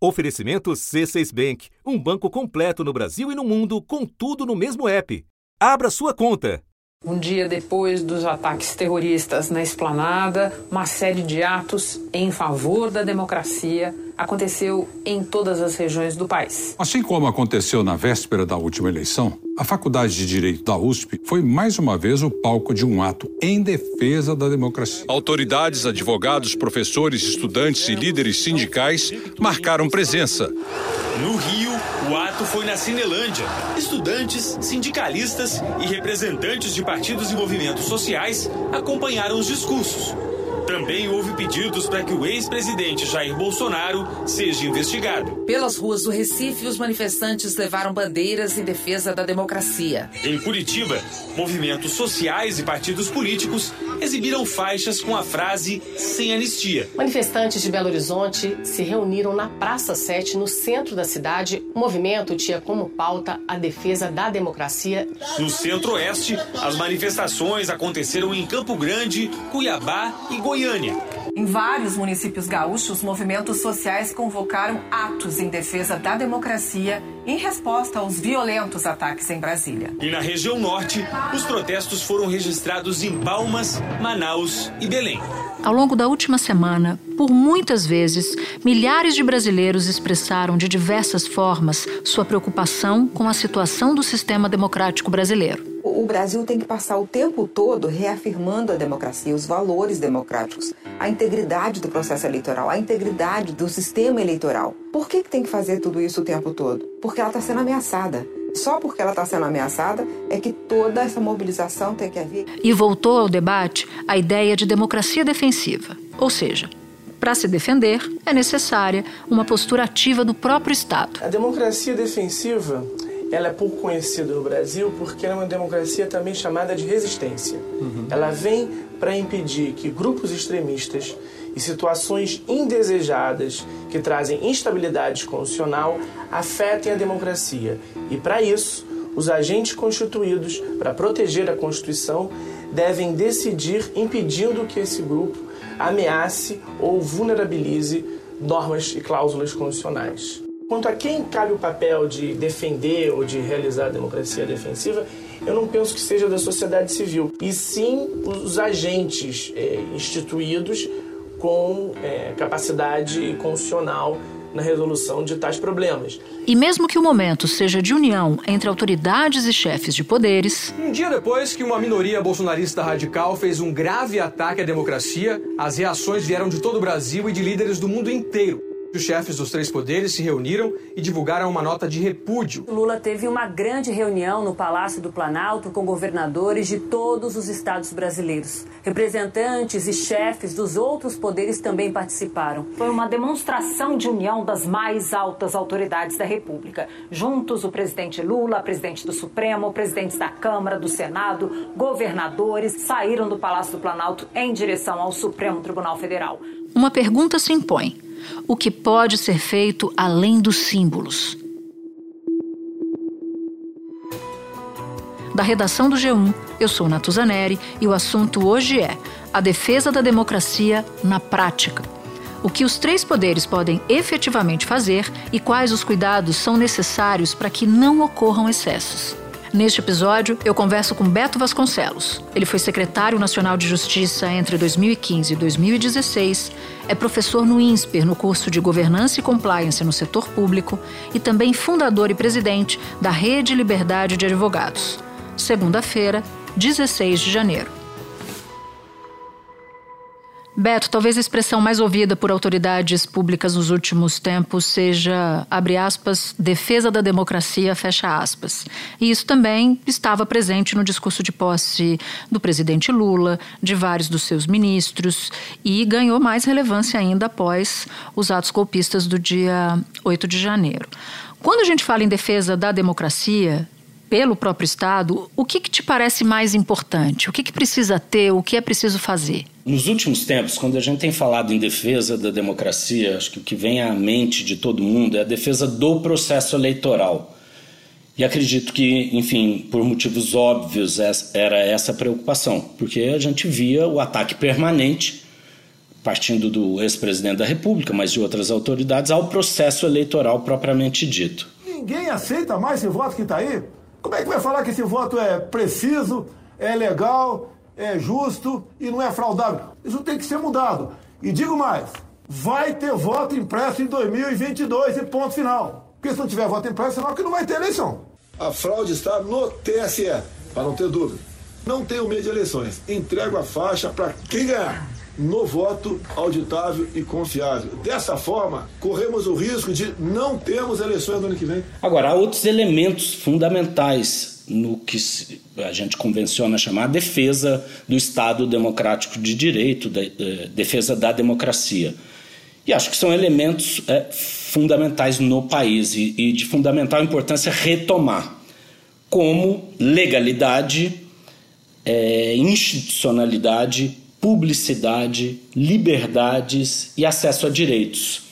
Oferecimento C6 Bank, um banco completo no Brasil e no mundo, com tudo no mesmo app. Abra sua conta. Um dia depois dos ataques terroristas na esplanada, uma série de atos em favor da democracia aconteceu em todas as regiões do país. Assim como aconteceu na véspera da última eleição, a Faculdade de Direito da USP foi mais uma vez o palco de um ato em defesa da democracia. Autoridades, advogados, professores, estudantes e líderes sindicais marcaram presença. No Rio, o ato foi na Cinelândia. Estudantes, sindicalistas e representantes de partidos e movimentos sociais acompanharam os discursos. Também houve pedidos para que o ex-presidente Jair Bolsonaro seja investigado. Pelas ruas do Recife, os manifestantes levaram bandeiras em defesa da democracia. Em Curitiba, movimentos sociais e partidos políticos exibiram faixas com a frase sem anistia. Manifestantes de Belo Horizonte se reuniram na Praça 7, no centro da cidade. O movimento tinha como pauta a defesa da democracia. No centro-oeste, as manifestações aconteceram em Campo Grande, Cuiabá e Goiânia. Goiânia. Em vários municípios gaúchos, movimentos sociais convocaram atos em defesa da democracia em resposta aos violentos ataques em Brasília. E na região norte, os protestos foram registrados em Palmas, Manaus e Belém. Ao longo da última semana, por muitas vezes, milhares de brasileiros expressaram de diversas formas sua preocupação com a situação do sistema democrático brasileiro o Brasil tem que passar o tempo todo reafirmando a democracia, os valores democráticos, a integridade do processo eleitoral, a integridade do sistema eleitoral. Por que, que tem que fazer tudo isso o tempo todo? Porque ela está sendo ameaçada. Só porque ela está sendo ameaçada é que toda essa mobilização tem que haver. E voltou ao debate a ideia de democracia defensiva, ou seja, para se defender, é necessária uma postura ativa do próprio Estado. A democracia defensiva ela é pouco conhecida no Brasil porque ela é uma democracia também chamada de resistência. Uhum. Ela vem para impedir que grupos extremistas e situações indesejadas que trazem instabilidade constitucional afetem a democracia. E para isso, os agentes constituídos para proteger a Constituição devem decidir impedindo que esse grupo ameace ou vulnerabilize normas e cláusulas constitucionais. Quanto a quem cabe o papel de defender ou de realizar a democracia defensiva, eu não penso que seja da sociedade civil, e sim os agentes é, instituídos com é, capacidade constitucional na resolução de tais problemas. E mesmo que o momento seja de união entre autoridades e chefes de poderes. Um dia depois que uma minoria bolsonarista radical fez um grave ataque à democracia, as reações vieram de todo o Brasil e de líderes do mundo inteiro. Os chefes dos três poderes se reuniram e divulgaram uma nota de repúdio. Lula teve uma grande reunião no Palácio do Planalto com governadores de todos os estados brasileiros. Representantes e chefes dos outros poderes também participaram. Foi uma demonstração de união das mais altas autoridades da República. Juntos, o presidente Lula, presidente do Supremo, presidentes da Câmara, do Senado, governadores saíram do Palácio do Planalto em direção ao Supremo Tribunal Federal. Uma pergunta se impõe o que pode ser feito além dos símbolos. Da redação do G1, eu sou Natuzaneri e o assunto hoje é a defesa da democracia na prática. O que os três poderes podem efetivamente fazer e quais os cuidados são necessários para que não ocorram excessos. Neste episódio, eu converso com Beto Vasconcelos. Ele foi secretário nacional de Justiça entre 2015 e 2016, é professor no INSPER no curso de Governança e Compliance no setor público e também fundador e presidente da Rede Liberdade de Advogados. Segunda-feira, 16 de janeiro. Beto, talvez a expressão mais ouvida por autoridades públicas nos últimos tempos seja, abre aspas, defesa da democracia, fecha aspas. E isso também estava presente no discurso de posse do presidente Lula, de vários dos seus ministros, e ganhou mais relevância ainda após os atos golpistas do dia 8 de janeiro. Quando a gente fala em defesa da democracia, pelo próprio Estado, o que, que te parece mais importante? O que, que precisa ter? O que é preciso fazer? Nos últimos tempos, quando a gente tem falado em defesa da democracia, acho que o que vem à mente de todo mundo é a defesa do processo eleitoral. E acredito que, enfim, por motivos óbvios, era essa a preocupação, porque a gente via o ataque permanente partindo do ex-presidente da República, mas de outras autoridades, ao processo eleitoral propriamente dito. Ninguém aceita mais esse voto que está aí? Como é que vai falar que esse voto é preciso, é legal, é justo e não é fraudável? Isso tem que ser mudado. E digo mais: vai ter voto impresso em 2022 e ponto final. Porque se não tiver voto impresso, é sinal que não vai ter eleição. A fraude está no TSE, para não ter dúvida. Não tenho medo de eleições. Entrego a faixa para quem ganhar no voto auditável e confiável. Dessa forma, corremos o risco de não termos eleições no ano que vem. Agora, há outros elementos fundamentais no que a gente convenciona chamar defesa do Estado democrático de direito, eh, defesa da democracia. E acho que são elementos é, fundamentais no país e, e de fundamental importância retomar, como legalidade, é, institucionalidade, publicidade, liberdades e acesso a direitos.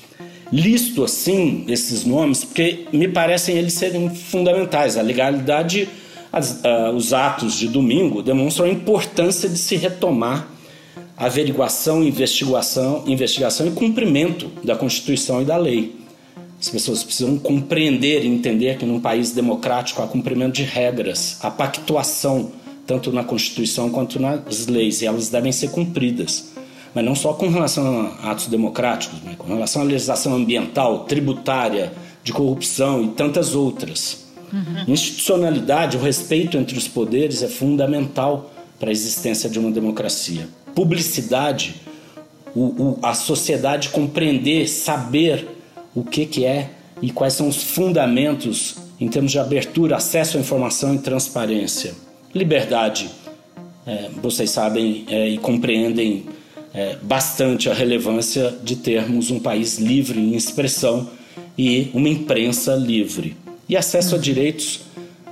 Listo assim esses nomes porque me parecem eles serem fundamentais. A legalidade, as, uh, os atos de domingo demonstram a importância de se retomar averiguação, investigação, investigação e cumprimento da Constituição e da lei. As pessoas precisam compreender e entender que num país democrático há cumprimento de regras, há pactuação tanto na Constituição quanto nas leis, e elas devem ser cumpridas. Mas não só com relação a atos democráticos, mas com relação à legislação ambiental, tributária, de corrupção e tantas outras. Uhum. Institucionalidade, o respeito entre os poderes é fundamental para a existência de uma democracia. Publicidade, o, o, a sociedade compreender, saber o que, que é e quais são os fundamentos em termos de abertura, acesso à informação e transparência liberdade. É, vocês sabem é, e compreendem é, bastante a relevância de termos um país livre em expressão e uma imprensa livre. E acesso a direitos,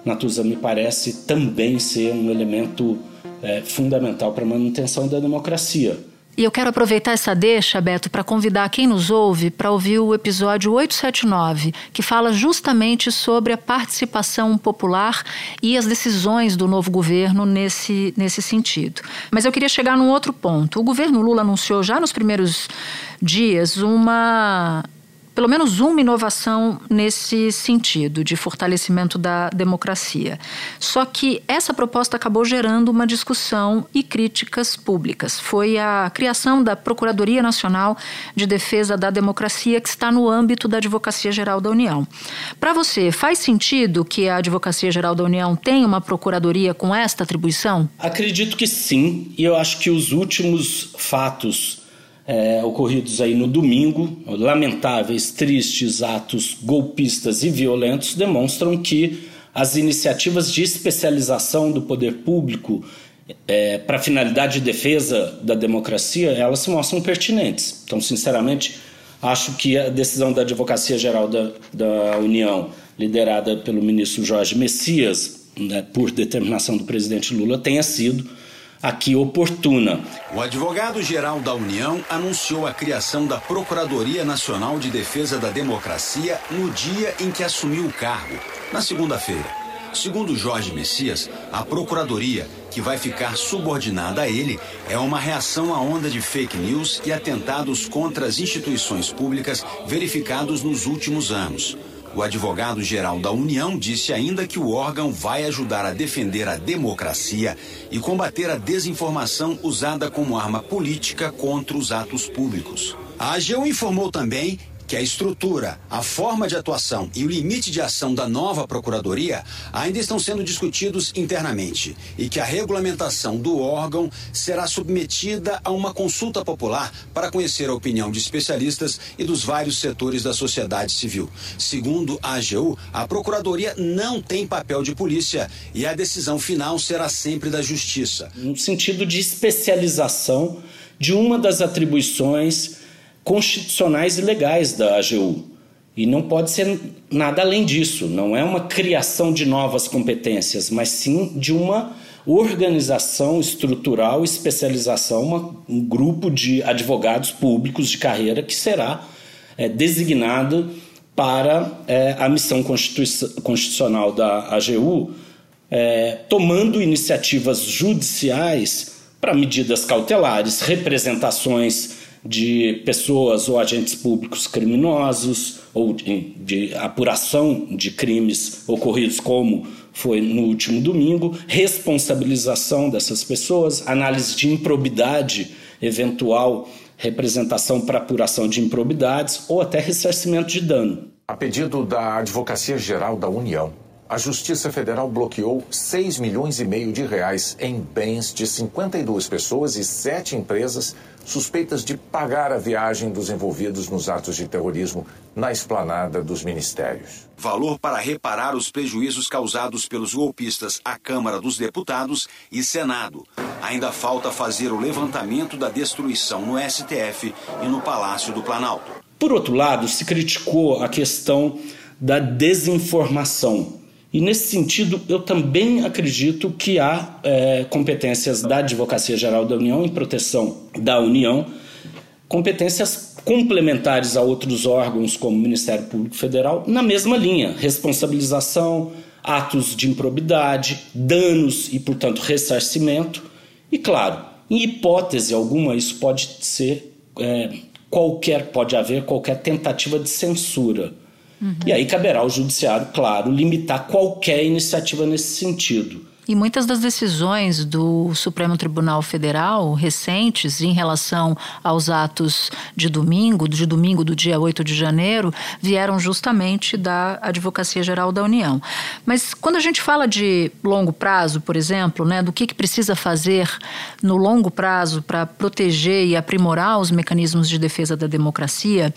Natuza, me parece também ser um elemento é, fundamental para a manutenção da democracia. E eu quero aproveitar essa deixa, Beto, para convidar quem nos ouve para ouvir o episódio 879, que fala justamente sobre a participação popular e as decisões do novo governo nesse, nesse sentido. Mas eu queria chegar num outro ponto. O governo Lula anunciou já nos primeiros dias uma pelo menos uma inovação nesse sentido, de fortalecimento da democracia. Só que essa proposta acabou gerando uma discussão e críticas públicas. Foi a criação da Procuradoria Nacional de Defesa da Democracia, que está no âmbito da Advocacia Geral da União. Para você, faz sentido que a Advocacia Geral da União tenha uma procuradoria com esta atribuição? Acredito que sim, e eu acho que os últimos fatos é, ocorridos aí no domingo, lamentáveis, tristes atos golpistas e violentos, demonstram que as iniciativas de especialização do poder público é, para finalidade de defesa da democracia, elas se mostram pertinentes. Então, sinceramente, acho que a decisão da Advocacia Geral da, da União, liderada pelo ministro Jorge Messias, né, por determinação do presidente Lula, tenha sido aqui oportuna. O advogado-geral da União anunciou a criação da Procuradoria Nacional de Defesa da Democracia no dia em que assumiu o cargo, na segunda-feira. Segundo Jorge Messias, a Procuradoria, que vai ficar subordinada a ele, é uma reação à onda de fake news e atentados contra as instituições públicas verificados nos últimos anos. O advogado-geral da União disse ainda que o órgão vai ajudar a defender a democracia e combater a desinformação usada como arma política contra os atos públicos. A AGU informou também que a estrutura, a forma de atuação e o limite de ação da nova Procuradoria ainda estão sendo discutidos internamente e que a regulamentação do órgão será submetida a uma consulta popular para conhecer a opinião de especialistas e dos vários setores da sociedade civil. Segundo a AGU, a Procuradoria não tem papel de polícia e a decisão final será sempre da Justiça. No sentido de especialização de uma das atribuições constitucionais e legais da AGU. E não pode ser nada além disso. Não é uma criação de novas competências, mas sim de uma organização estrutural, especialização, uma, um grupo de advogados públicos de carreira que será é, designado para é, a missão constitucional da AGU, é, tomando iniciativas judiciais para medidas cautelares, representações de pessoas ou agentes públicos criminosos ou de, de apuração de crimes ocorridos como foi no último domingo, responsabilização dessas pessoas, análise de improbidade eventual representação para apuração de improbidades ou até ressarcimento de dano. A pedido da Advocacia Geral da União, a Justiça Federal bloqueou 6 milhões e meio de reais em bens de 52 pessoas e 7 empresas suspeitas de pagar a viagem dos envolvidos nos atos de terrorismo na esplanada dos ministérios. Valor para reparar os prejuízos causados pelos golpistas à Câmara dos Deputados e Senado. Ainda falta fazer o levantamento da destruição no STF e no Palácio do Planalto. Por outro lado, se criticou a questão da desinformação e nesse sentido, eu também acredito que há é, competências da Advocacia Geral da União em proteção da União, competências complementares a outros órgãos, como o Ministério Público Federal, na mesma linha: responsabilização, atos de improbidade, danos e, portanto, ressarcimento. E, claro, em hipótese alguma, isso pode ser é, qualquer, pode haver qualquer tentativa de censura Uhum. E aí caberá ao judiciário, claro, limitar qualquer iniciativa nesse sentido. E muitas das decisões do Supremo Tribunal Federal recentes em relação aos atos de domingo, de domingo do dia 8 de janeiro, vieram justamente da Advocacia Geral da União. Mas quando a gente fala de longo prazo, por exemplo, né, do que, que precisa fazer no longo prazo para proteger e aprimorar os mecanismos de defesa da democracia,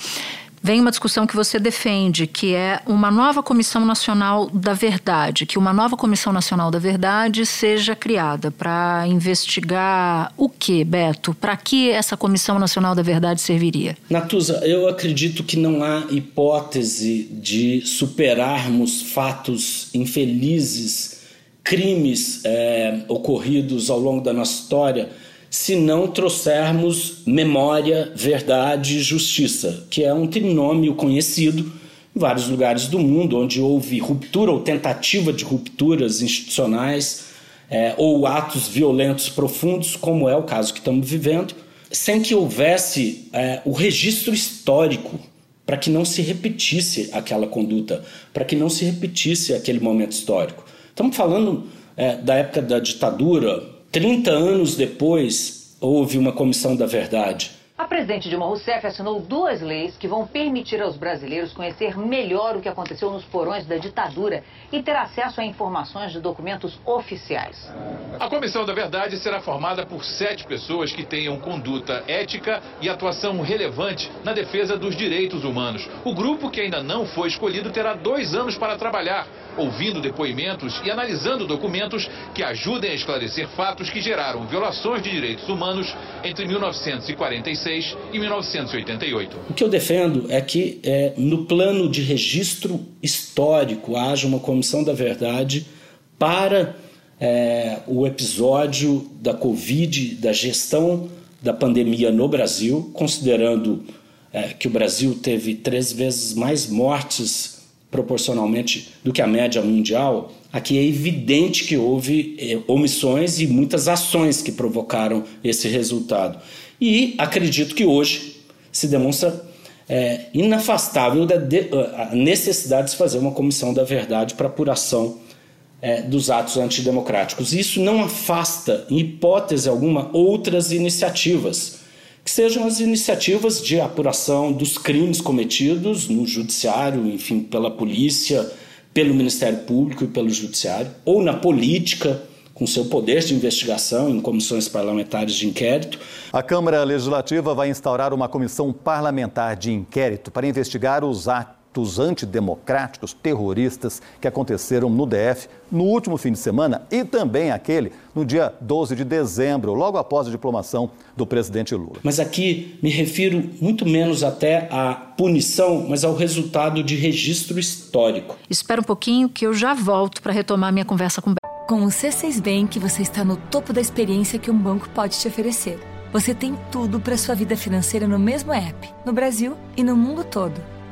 vem uma discussão que você defende, que é uma nova Comissão Nacional da Verdade, que uma nova Comissão Nacional da Verdade seja criada para investigar o que, Beto? Para que essa Comissão Nacional da Verdade serviria? Natuza, eu acredito que não há hipótese de superarmos fatos infelizes, crimes é, ocorridos ao longo da nossa história se não trouxermos memória, verdade e justiça, que é um trinômio conhecido em vários lugares do mundo, onde houve ruptura ou tentativa de rupturas institucionais é, ou atos violentos profundos, como é o caso que estamos vivendo, sem que houvesse é, o registro histórico para que não se repetisse aquela conduta, para que não se repetisse aquele momento histórico. Estamos falando é, da época da ditadura, 30 anos depois, houve uma comissão da verdade. A presidente Dilma Rousseff assinou duas leis que vão permitir aos brasileiros conhecer melhor o que aconteceu nos porões da ditadura e ter acesso a informações de documentos oficiais. A Comissão da Verdade será formada por sete pessoas que tenham conduta ética e atuação relevante na defesa dos direitos humanos. O grupo, que ainda não foi escolhido, terá dois anos para trabalhar ouvindo depoimentos e analisando documentos que ajudem a esclarecer fatos que geraram violações de direitos humanos entre 1946 e 1988. O que eu defendo é que, é, no plano de registro histórico, haja uma comissão da verdade para é, o episódio da Covid, da gestão da pandemia no Brasil, considerando é, que o Brasil teve três vezes mais mortes proporcionalmente do que a média mundial, aqui é evidente que houve eh, omissões e muitas ações que provocaram esse resultado. E acredito que hoje se demonstra é, inafastável da de, a necessidade de se fazer uma comissão da verdade para apuração é, dos atos antidemocráticos. Isso não afasta, em hipótese alguma, outras iniciativas que sejam as iniciativas de apuração dos crimes cometidos no judiciário, enfim, pela polícia, pelo Ministério Público e pelo judiciário, ou na política, com seu poder de investigação em comissões parlamentares de inquérito. A Câmara Legislativa vai instaurar uma comissão parlamentar de inquérito para investigar os atos atos antidemocráticos terroristas que aconteceram no DF no último fim de semana e também aquele no dia 12 de dezembro, logo após a diplomação do presidente Lula. Mas aqui me refiro muito menos até à punição, mas ao resultado de registro histórico. Espera um pouquinho que eu já volto para retomar minha conversa com Com o C6 Bank, você está no topo da experiência que um banco pode te oferecer. Você tem tudo para sua vida financeira no mesmo app, no Brasil e no mundo todo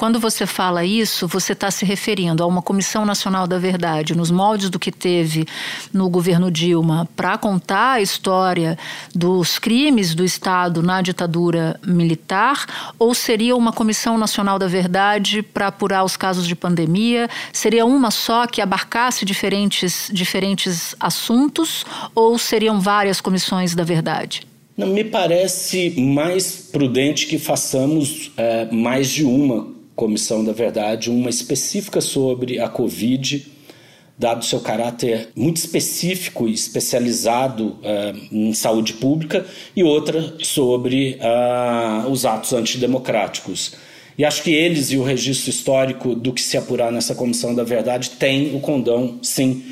Quando você fala isso, você está se referindo a uma Comissão Nacional da Verdade, nos moldes do que teve no governo Dilma, para contar a história dos crimes do Estado na ditadura militar? Ou seria uma Comissão Nacional da Verdade para apurar os casos de pandemia? Seria uma só que abarcasse diferentes, diferentes assuntos? Ou seriam várias comissões da verdade? Me parece mais prudente que façamos é, mais de uma comissão da verdade, uma específica sobre a Covid, dado seu caráter muito específico e especializado uh, em saúde pública, e outra sobre uh, os atos antidemocráticos. E acho que eles e o registro histórico do que se apurar nessa comissão da verdade têm o condão, sim,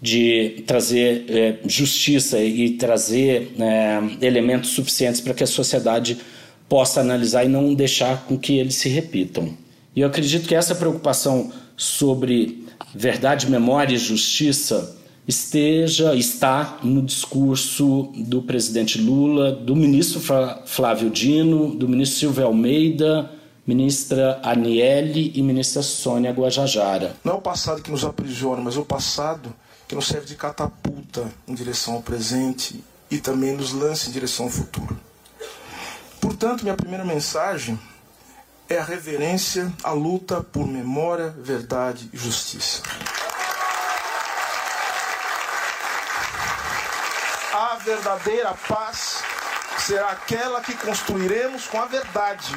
de trazer eh, justiça e trazer eh, elementos suficientes para que a sociedade possa analisar e não deixar com que eles se repitam. E eu acredito que essa preocupação sobre verdade, memória e justiça esteja, está no discurso do presidente Lula, do ministro Flávio Dino, do ministro Silvio Almeida, ministra Aniele e ministra Sônia Guajajara. Não é o passado que nos aprisiona, mas é o passado que nos serve de catapulta em direção ao presente e também nos lança em direção ao futuro. Portanto, minha primeira mensagem é a reverência à luta por memória, verdade e justiça. A verdadeira paz será aquela que construiremos com a verdade,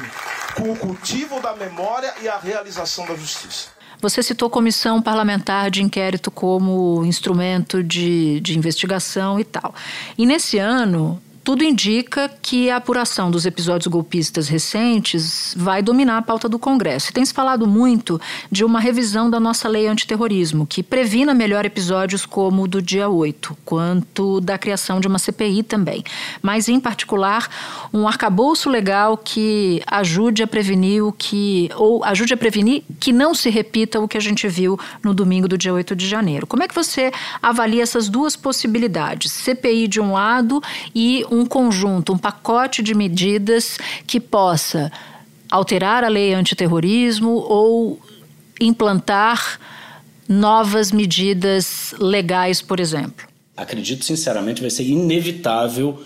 com o cultivo da memória e a realização da justiça. Você citou comissão parlamentar de inquérito como instrumento de, de investigação e tal. E nesse ano, tudo indica que a apuração dos episódios golpistas recentes vai dominar a pauta do Congresso. E tem se falado muito de uma revisão da nossa lei antiterrorismo, que previna melhor episódios como o do dia 8, quanto da criação de uma CPI também. Mas, em particular, um arcabouço legal que ajude a prevenir o que. ou ajude a prevenir que não se repita o que a gente viu no domingo do dia 8 de janeiro. Como é que você avalia essas duas possibilidades? CPI de um lado e um conjunto, um pacote de medidas que possa alterar a lei antiterrorismo ou implantar novas medidas legais, por exemplo? Acredito sinceramente vai ser inevitável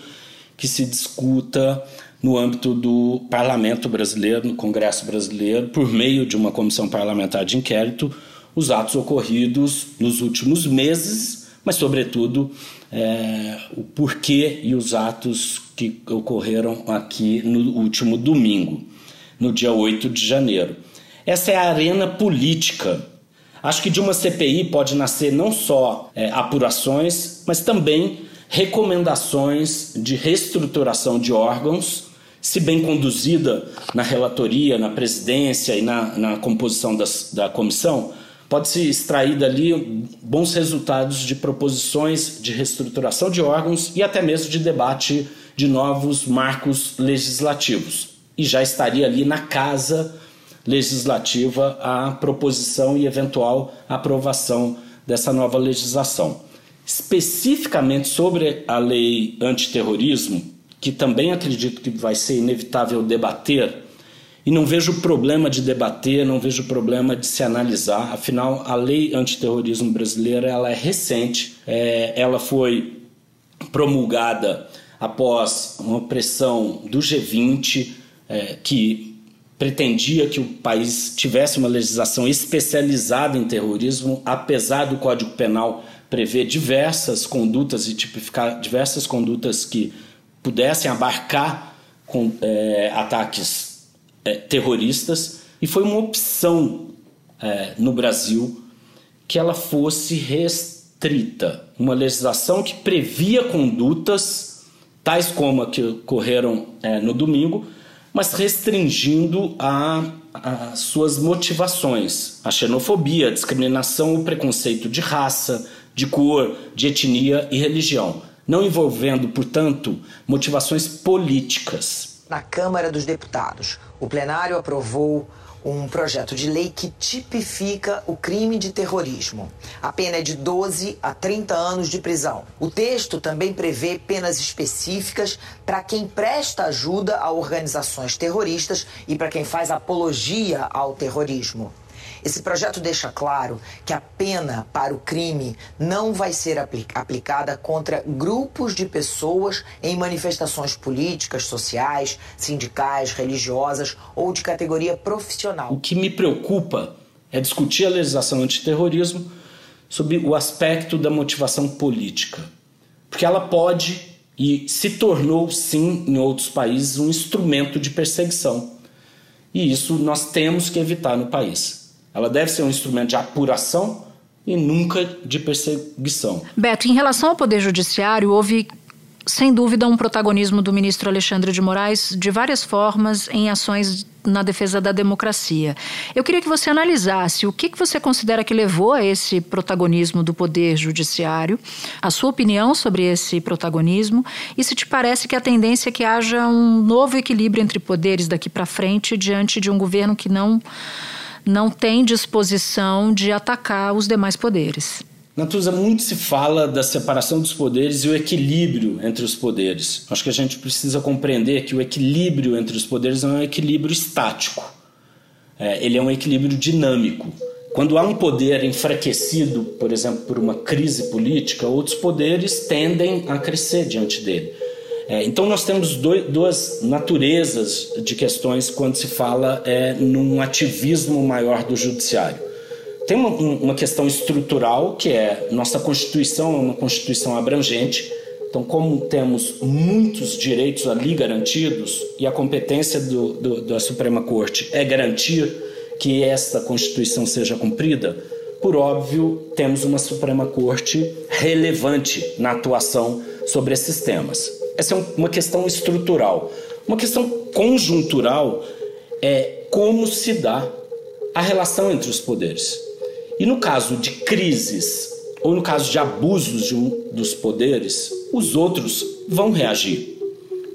que se discuta no âmbito do parlamento brasileiro, no Congresso brasileiro, por meio de uma comissão parlamentar de inquérito, os atos ocorridos nos últimos meses, mas, sobretudo, é, o porquê e os atos que ocorreram aqui no último domingo, no dia 8 de janeiro. Essa é a arena política. Acho que de uma CPI pode nascer não só é, apurações, mas também recomendações de reestruturação de órgãos, se bem conduzida na relatoria, na presidência e na, na composição das, da comissão, Pode-se extrair dali bons resultados de proposições de reestruturação de órgãos e até mesmo de debate de novos marcos legislativos. E já estaria ali na casa legislativa a proposição e eventual aprovação dessa nova legislação. Especificamente sobre a lei antiterrorismo, que também acredito que vai ser inevitável debater e não vejo problema de debater, não vejo problema de se analisar. Afinal, a lei antiterrorismo brasileira ela é recente, é, ela foi promulgada após uma pressão do G20 é, que pretendia que o país tivesse uma legislação especializada em terrorismo, apesar do Código Penal prever diversas condutas e tipificar diversas condutas que pudessem abarcar com, é, ataques é, terroristas e foi uma opção é, no Brasil que ela fosse restrita. Uma legislação que previa condutas tais como a que ocorreram é, no domingo, mas restringindo a, a, suas motivações, a xenofobia, a discriminação, o preconceito de raça, de cor, de etnia e religião, não envolvendo, portanto, motivações políticas na Câmara dos Deputados. O plenário aprovou um projeto de lei que tipifica o crime de terrorismo. A pena é de 12 a 30 anos de prisão. O texto também prevê penas específicas para quem presta ajuda a organizações terroristas e para quem faz apologia ao terrorismo. Esse projeto deixa claro que a pena para o crime não vai ser aplicada contra grupos de pessoas em manifestações políticas, sociais, sindicais, religiosas ou de categoria profissional. O que me preocupa é discutir a legislação antiterrorismo sobre o aspecto da motivação política. Porque ela pode e se tornou, sim, em outros países, um instrumento de perseguição. E isso nós temos que evitar no país. Ela deve ser um instrumento de apuração e nunca de perseguição. Beto, em relação ao Poder Judiciário, houve sem dúvida um protagonismo do ministro Alexandre de Moraes de várias formas em ações na defesa da democracia. Eu queria que você analisasse o que, que você considera que levou a esse protagonismo do Poder Judiciário, a sua opinião sobre esse protagonismo e se te parece que a tendência é que haja um novo equilíbrio entre poderes daqui para frente diante de um governo que não não tem disposição de atacar os demais poderes. Natuza, muito se fala da separação dos poderes e o equilíbrio entre os poderes. Acho que a gente precisa compreender que o equilíbrio entre os poderes não é um equilíbrio estático. É, ele é um equilíbrio dinâmico. Quando há um poder enfraquecido, por exemplo, por uma crise política, outros poderes tendem a crescer diante dele. É, então nós temos dois, duas naturezas de questões quando se fala é, num ativismo maior do judiciário. Tem uma, uma questão estrutural que é nossa Constituição é uma Constituição abrangente. Então, como temos muitos direitos ali garantidos e a competência do, do, da Suprema Corte é garantir que esta Constituição seja cumprida, por óbvio, temos uma Suprema Corte relevante na atuação sobre esses temas. Essa é uma questão estrutural. Uma questão conjuntural é como se dá a relação entre os poderes. E no caso de crises ou no caso de abusos de um dos poderes, os outros vão reagir.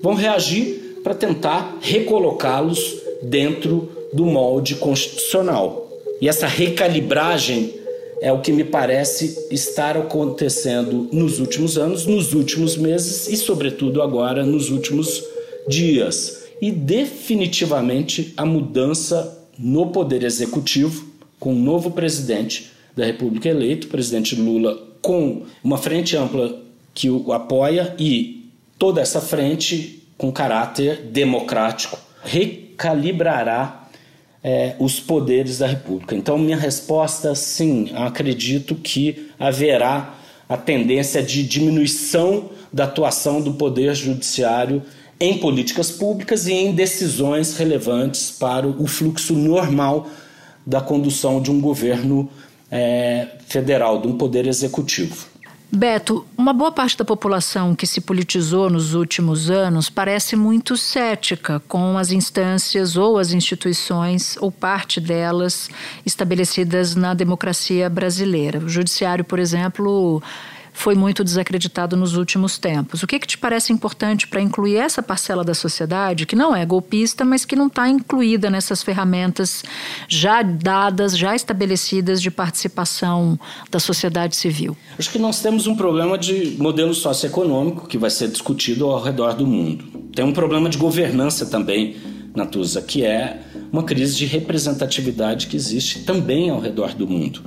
Vão reagir para tentar recolocá-los dentro do molde constitucional. E essa recalibragem é o que me parece estar acontecendo nos últimos anos, nos últimos meses e, sobretudo, agora nos últimos dias. E definitivamente a mudança no poder executivo, com o um novo presidente da República eleito, presidente Lula, com uma frente ampla que o apoia e toda essa frente com caráter democrático recalibrará é, os poderes da República. Então, minha resposta, sim, acredito que haverá a tendência de diminuição da atuação do Poder Judiciário em políticas públicas e em decisões relevantes para o fluxo normal da condução de um governo é, federal, de um poder executivo. Beto, uma boa parte da população que se politizou nos últimos anos parece muito cética com as instâncias ou as instituições, ou parte delas, estabelecidas na democracia brasileira. O Judiciário, por exemplo, foi muito desacreditado nos últimos tempos. O que, que te parece importante para incluir essa parcela da sociedade que não é golpista, mas que não está incluída nessas ferramentas já dadas, já estabelecidas de participação da sociedade civil? Acho que nós temos um problema de modelo socioeconômico que vai ser discutido ao redor do mundo. Tem um problema de governança também, Natuza, que é uma crise de representatividade que existe também ao redor do mundo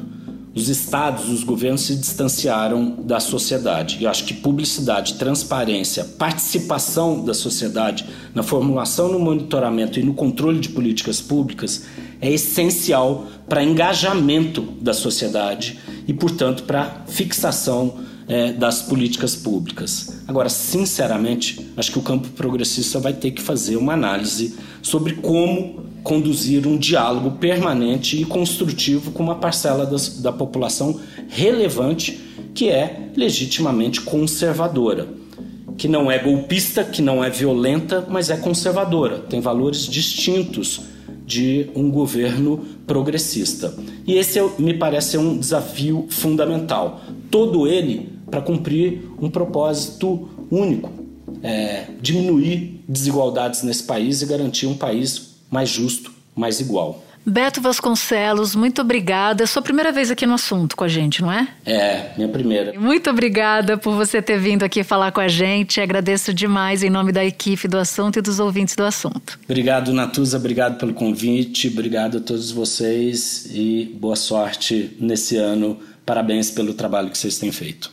os estados, os governos se distanciaram da sociedade. Eu acho que publicidade, transparência, participação da sociedade na formulação, no monitoramento e no controle de políticas públicas é essencial para engajamento da sociedade e, portanto, para fixação é, das políticas públicas. Agora, sinceramente, acho que o campo progressista vai ter que fazer uma análise sobre como conduzir um diálogo permanente e construtivo com uma parcela das, da população relevante que é legitimamente conservadora, que não é golpista, que não é violenta, mas é conservadora, tem valores distintos de um governo progressista. E esse me parece um desafio fundamental. Todo ele para cumprir um propósito único: é, diminuir desigualdades nesse país e garantir um país mais justo, mais igual. Beto Vasconcelos, muito obrigada. É sua primeira vez aqui no assunto com a gente, não é? É, minha primeira. Muito obrigada por você ter vindo aqui falar com a gente. Agradeço demais em nome da equipe do assunto e dos ouvintes do assunto. Obrigado, Natuza. Obrigado pelo convite. Obrigado a todos vocês e boa sorte nesse ano. Parabéns pelo trabalho que vocês têm feito.